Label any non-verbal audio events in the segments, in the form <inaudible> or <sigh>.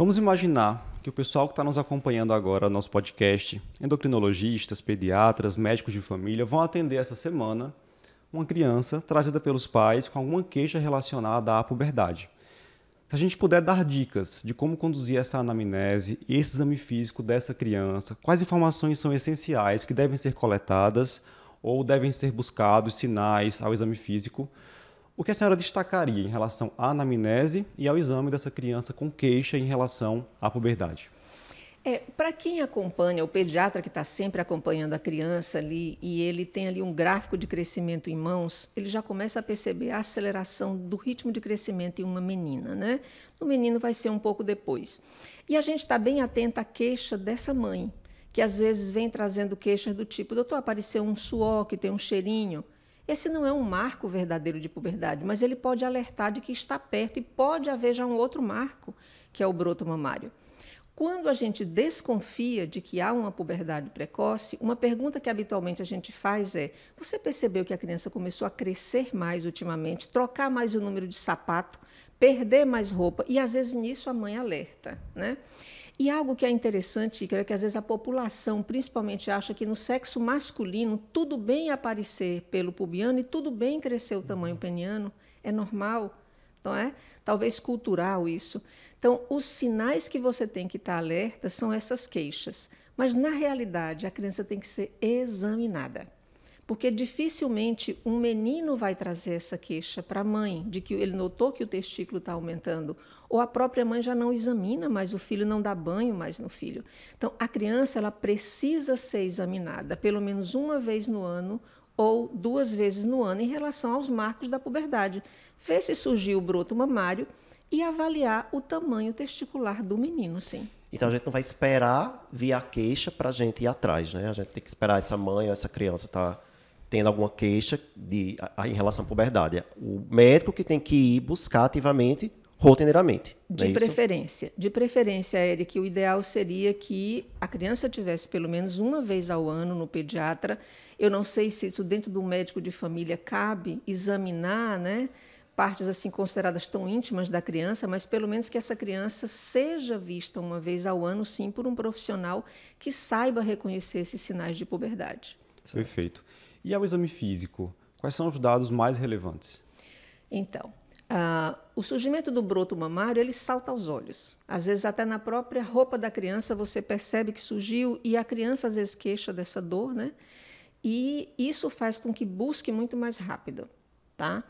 Vamos imaginar que o pessoal que está nos acompanhando agora no nosso podcast, endocrinologistas, pediatras, médicos de família, vão atender essa semana uma criança trazida pelos pais com alguma queixa relacionada à puberdade. Se a gente puder dar dicas de como conduzir essa anamnese e esse exame físico dessa criança, quais informações são essenciais que devem ser coletadas ou devem ser buscados sinais ao exame físico, o que a senhora destacaria em relação à anamnese e ao exame dessa criança com queixa em relação à puberdade? É, para quem acompanha, o pediatra que está sempre acompanhando a criança ali e ele tem ali um gráfico de crescimento em mãos, ele já começa a perceber a aceleração do ritmo de crescimento em uma menina, né? No menino vai ser um pouco depois. E a gente está bem atenta à queixa dessa mãe, que às vezes vem trazendo queixas do tipo: doutor, apareceu um suor que tem um cheirinho. Esse não é um marco verdadeiro de puberdade, mas ele pode alertar de que está perto e pode haver já um outro marco, que é o broto mamário. Quando a gente desconfia de que há uma puberdade precoce, uma pergunta que habitualmente a gente faz é: você percebeu que a criança começou a crescer mais ultimamente, trocar mais o número de sapato, perder mais roupa? E às vezes nisso a mãe alerta, né? E algo que é interessante, é que às vezes a população principalmente acha que no sexo masculino tudo bem aparecer pelo pubiano e tudo bem crescer o tamanho peniano, é normal não é? Talvez cultural isso. Então, os sinais que você tem que estar alerta são essas queixas. Mas, na realidade, a criança tem que ser examinada. Porque dificilmente um menino vai trazer essa queixa para a mãe, de que ele notou que o testículo está aumentando, ou a própria mãe já não examina, mas o filho não dá banho mais no filho. Então, a criança ela precisa ser examinada pelo menos uma vez no ano ou duas vezes no ano em relação aos marcos da puberdade, ver se surgiu o broto mamário e avaliar o tamanho testicular do menino, sim. Então a gente não vai esperar vir a queixa para a gente ir atrás, né? A gente tem que esperar essa mãe ou essa criança estar tá tendo alguma queixa de, a, em relação à puberdade. O médico que tem que ir buscar ativamente rotineiramente. De é preferência. Isso? De preferência, Eric, o ideal seria que a criança tivesse pelo menos uma vez ao ano no pediatra. Eu não sei se isso dentro do médico de família cabe examinar, né? partes assim consideradas tão íntimas da criança, mas pelo menos que essa criança seja vista uma vez ao ano, sim, por um profissional que saiba reconhecer esses sinais de puberdade. Perfeito. E ao exame físico, quais são os dados mais relevantes? Então, Uh, o surgimento do broto mamário ele salta aos olhos. Às vezes até na própria roupa da criança você percebe que surgiu e a criança às vezes queixa dessa dor, né? E isso faz com que busque muito mais rápido, tá?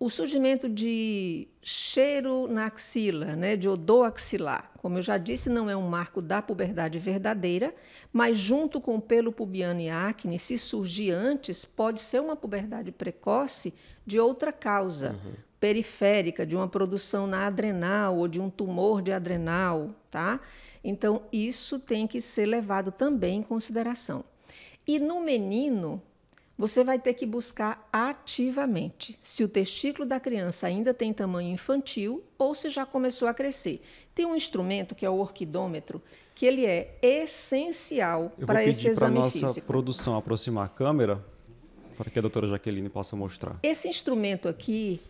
O surgimento de cheiro na axila, né, de odor axilar, como eu já disse, não é um marco da puberdade verdadeira, mas junto com o pelo pubiano e acne, se surgir antes, pode ser uma puberdade precoce de outra causa. Uhum periférica de uma produção na adrenal ou de um tumor de adrenal, tá? Então isso tem que ser levado também em consideração. E no menino, você vai ter que buscar ativamente se o testículo da criança ainda tem tamanho infantil ou se já começou a crescer. Tem um instrumento que é o orquidômetro, que ele é essencial para esse exame físico. Eu vou pedir para a nossa produção aproximar a câmera para que a doutora Jaqueline possa mostrar. Esse instrumento aqui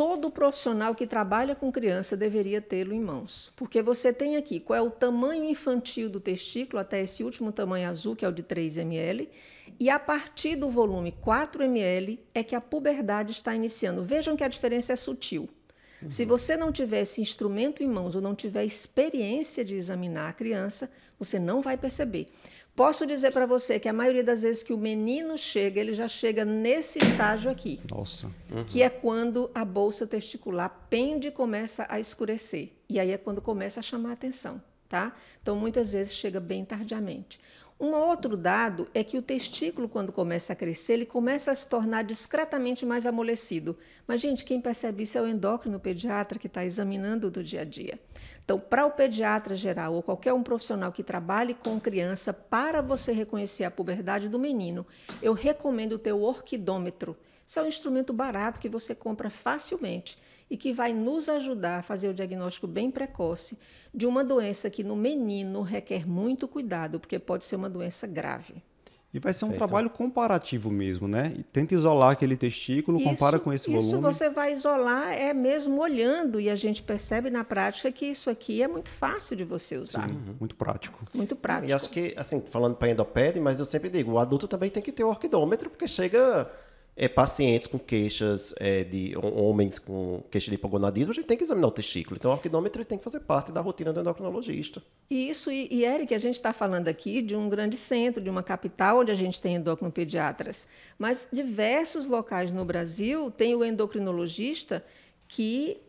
todo profissional que trabalha com criança deveria tê-lo em mãos. Porque você tem aqui qual é o tamanho infantil do testículo, até esse último tamanho azul, que é o de 3 ml, e a partir do volume 4 ml é que a puberdade está iniciando. Vejam que a diferença é sutil. Uhum. Se você não tiver esse instrumento em mãos ou não tiver experiência de examinar a criança, você não vai perceber. Posso dizer para você que a maioria das vezes que o menino chega, ele já chega nesse estágio aqui. Nossa. Uhum. Que é quando a bolsa testicular pende e começa a escurecer. E aí é quando começa a chamar a atenção, tá? Então muitas vezes chega bem tardiamente. Um outro dado é que o testículo, quando começa a crescer, ele começa a se tornar discretamente mais amolecido. Mas, gente, quem percebe isso é o endócrino pediatra que está examinando do dia a dia. Então, para o pediatra geral ou qualquer um profissional que trabalhe com criança, para você reconhecer a puberdade do menino, eu recomendo ter o orquidômetro. Isso é um instrumento barato que você compra facilmente e que vai nos ajudar a fazer o diagnóstico bem precoce de uma doença que no menino requer muito cuidado, porque pode ser uma doença grave. E vai ser um trabalho comparativo mesmo, né? Tenta isolar aquele testículo, isso, compara com esse volume. Isso você vai isolar é mesmo olhando e a gente percebe na prática que isso aqui é muito fácil de você usar. Sim, muito prático. Muito prático. E acho que, assim, falando para endopede, mas eu sempre digo, o adulto também tem que ter o orquidômetro, porque chega é, pacientes com queixas é, de homens com queixa de hipogonadismo, a gente tem que examinar o testículo. Então, o orquidômetro tem que fazer parte da rotina do endocrinologista. Isso, e, e Eric, a gente está falando aqui de um grande centro, de uma capital onde a gente tem endocrinopediatras, mas diversos locais no Brasil tem o endocrinologista que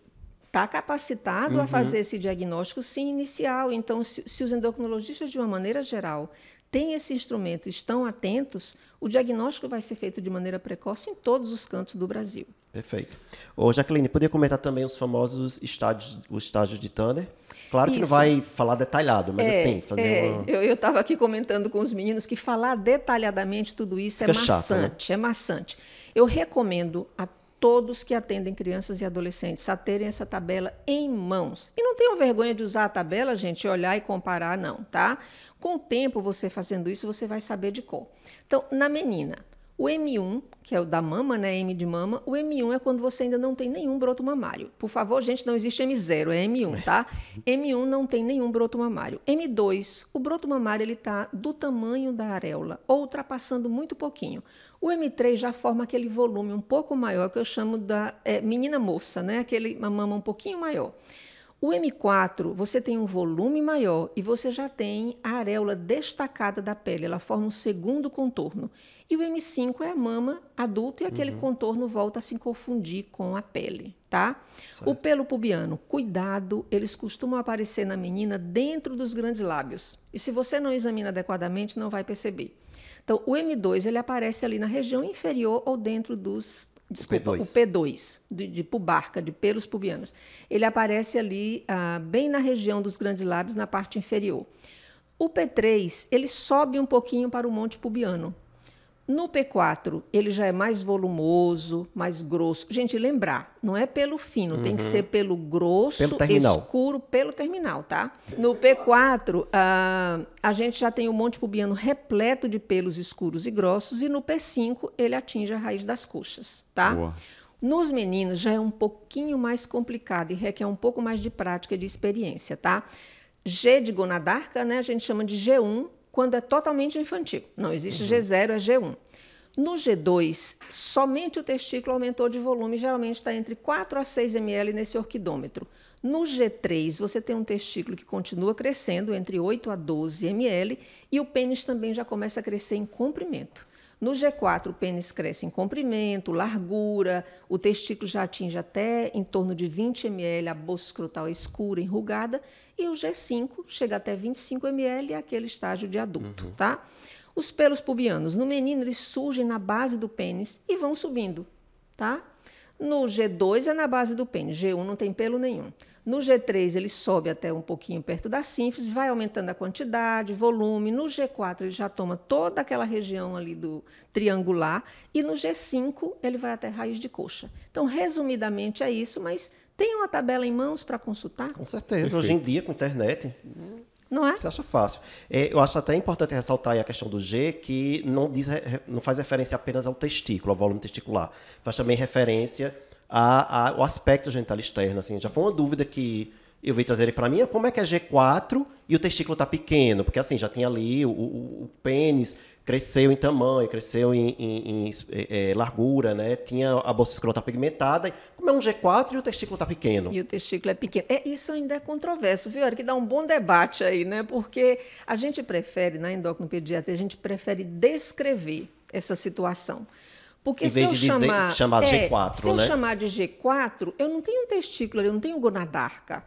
está capacitado uhum. a fazer esse diagnóstico sim inicial. Então, se, se os endocrinologistas, de uma maneira geral, têm esse instrumento, estão atentos, o diagnóstico vai ser feito de maneira precoce em todos os cantos do Brasil. Perfeito. Ô, Jacqueline, poderia comentar também os famosos estágios, os estágios de Tanner? Claro que Isso. não vai falar detalhado, mas é, assim, fazer é. uma... Eu estava aqui comentando com os meninos que falar detalhadamente tudo isso é Fica é maçante, chato, né? é maçante. Eu recomendo a todos que atendem crianças e adolescentes a terem essa tabela em mãos. E não tenham vergonha de usar a tabela, gente, olhar e comparar, não, tá? Com o tempo, você fazendo isso, você vai saber de cor. Então, na menina, o M1, que é o da mama, né, M de mama, o M1 é quando você ainda não tem nenhum broto mamário. Por favor, gente, não existe M0, é M1, tá? <laughs> M1 não tem nenhum broto mamário. M2, o broto mamário ele tá do tamanho da areola, ou ultrapassando muito pouquinho. O M3 já forma aquele volume um pouco maior que eu chamo da é, menina moça, né? Aquele uma mama um pouquinho maior. O M4, você tem um volume maior e você já tem a areola destacada da pele, ela forma um segundo contorno. E o M5 é a mama adulto e aquele uhum. contorno volta a se confundir com a pele, tá? Certo. O pelo pubiano, cuidado, eles costumam aparecer na menina dentro dos grandes lábios. E se você não examina adequadamente, não vai perceber. Então, o M2 ele aparece ali na região inferior ou dentro dos desculpa, o P2, o P2 de, de, pubarca, de pelos pubianos. Ele aparece ali ah, bem na região dos grandes lábios, na parte inferior. O P3 ele sobe um pouquinho para o monte pubiano. No P4, ele já é mais volumoso, mais grosso. Gente, lembrar, não é pelo fino, uhum. tem que uhum. ser pelo grosso, pelo escuro, pelo terminal, tá? No P4, uh, ah, a gente já tem o monte pubiano repleto de pelos escuros e grossos, e no P5, ele atinge a raiz das coxas, tá? Boa. Nos meninos já é um pouquinho mais complicado e requer um pouco mais de prática e de experiência, tá? G de gonadarca, né, a gente chama de G1, quando é totalmente infantil. Não existe uhum. G0, é G1. No G2, somente o testículo aumentou de volume, geralmente está entre 4 a 6 ml nesse orquidômetro. No G3, você tem um testículo que continua crescendo entre 8 a 12 ml e o pênis também já começa a crescer em comprimento. No G4, o pênis cresce em comprimento, largura, o testículo já atinge até em torno de 20 ml, a bolsa escrotal é escura, enrugada, e o G5 chega até 25 ml, é aquele estágio de adulto, uhum. tá? Os pelos pubianos, no menino, eles surgem na base do pênis e vão subindo, tá? No G2 é na base do pênis, G1 não tem pelo nenhum. No G3 ele sobe até um pouquinho perto da sínfise, vai aumentando a quantidade, volume. No G4 ele já toma toda aquela região ali do triangular e no G5 ele vai até raiz de coxa. Então, resumidamente é isso, mas tem uma tabela em mãos para consultar? Com certeza. Perfeito. Hoje em dia com internet, não é? Você acha fácil. É, eu acho até importante ressaltar a questão do G, que não, diz, não faz referência apenas ao testículo, ao volume testicular. Faz também referência a, a, o aspecto genital externo. Assim. Já foi uma dúvida que eu veio trazer para mim, como é que é G4 e o testículo está pequeno? Porque assim, já tem ali o, o, o pênis cresceu em tamanho, cresceu em, em, em é, largura, né? Tinha a bolsa escrota pigmentada. Como é um G4 e o testículo está pequeno? E o testículo é pequeno. É, isso ainda é controverso, viu? Era que dá um bom debate aí, né? Porque a gente prefere, na endocrinopediatria, a gente prefere descrever essa situação. Porque em vez se eu de chamar, dizer, chamar é, G4, se eu né? chamar de G4, eu não tenho um testículo, eu não tenho gonadarca.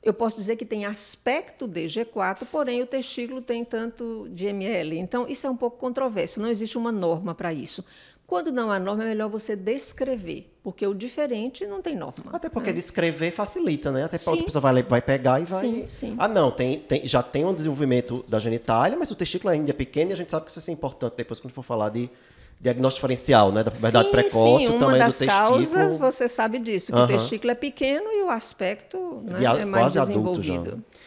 Eu posso dizer que tem aspecto de G4, porém o testículo tem tanto de ml. Então, isso é um pouco controverso, não existe uma norma para isso. Quando não há norma, é melhor você descrever, porque o diferente não tem norma. Até porque né? descrever facilita, né? Até porque a outra pessoa vai, vai pegar e vai. Sim, sim. Ah, não, tem, tem, já tem um desenvolvimento da genitália, mas o testículo ainda é pequeno e a gente sabe que isso é importante depois quando for falar de diagnóstico diferencial, né? Da puberdade sim, precoce, sim, o tamanho das do testículo. causas, você sabe disso, que o testículo é pequeno e o aspecto né, é mais desenvolvido.